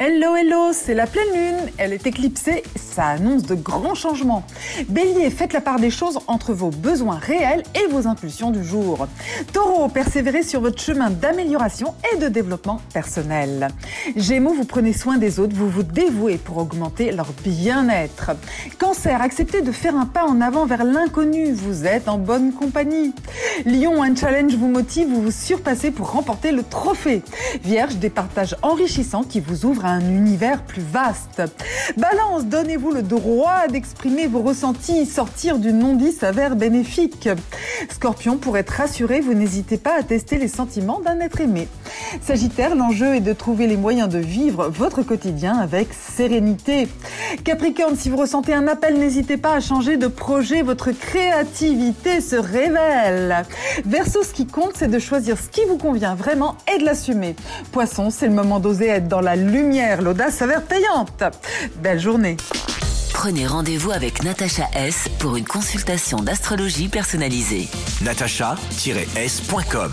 Hello, hello, c'est la pleine lune. Elle est éclipsée, ça annonce de grands changements. Bélier, faites la part des choses entre vos besoins réels et vos impulsions du jour. Taureau, persévérez sur votre chemin d'amélioration et de développement personnel. Gémeaux, vous prenez soin des autres, vous vous dévouez pour augmenter leur bien-être. Cancer, acceptez de faire un pas en avant vers l'inconnu, vous êtes en bonne compagnie. Lion, un challenge vous motive, vous vous surpassez pour remporter le trophée. Vierge, des partages enrichissants qui vous ouvrent un univers plus vaste. Balance, donnez-vous le droit d'exprimer vos ressentis, sortir du non-dit s'avère bénéfique. Scorpion, pour être rassuré, vous n'hésitez pas à tester les sentiments d'un être aimé. Sagittaire, l'enjeu est de trouver les moyens de vivre votre quotidien avec sérénité. Capricorne, si vous ressentez un appel, n'hésitez pas à changer de projet, votre créativité se révèle. Verseau, ce qui compte, c'est de choisir ce qui vous convient vraiment et de l'assumer. Poisson, c'est le moment d'oser être dans la lumière, l'audace s'avère payante. Belle journée. Prenez rendez-vous avec Natacha S pour une consultation d'astrologie personnalisée. natacha-s.com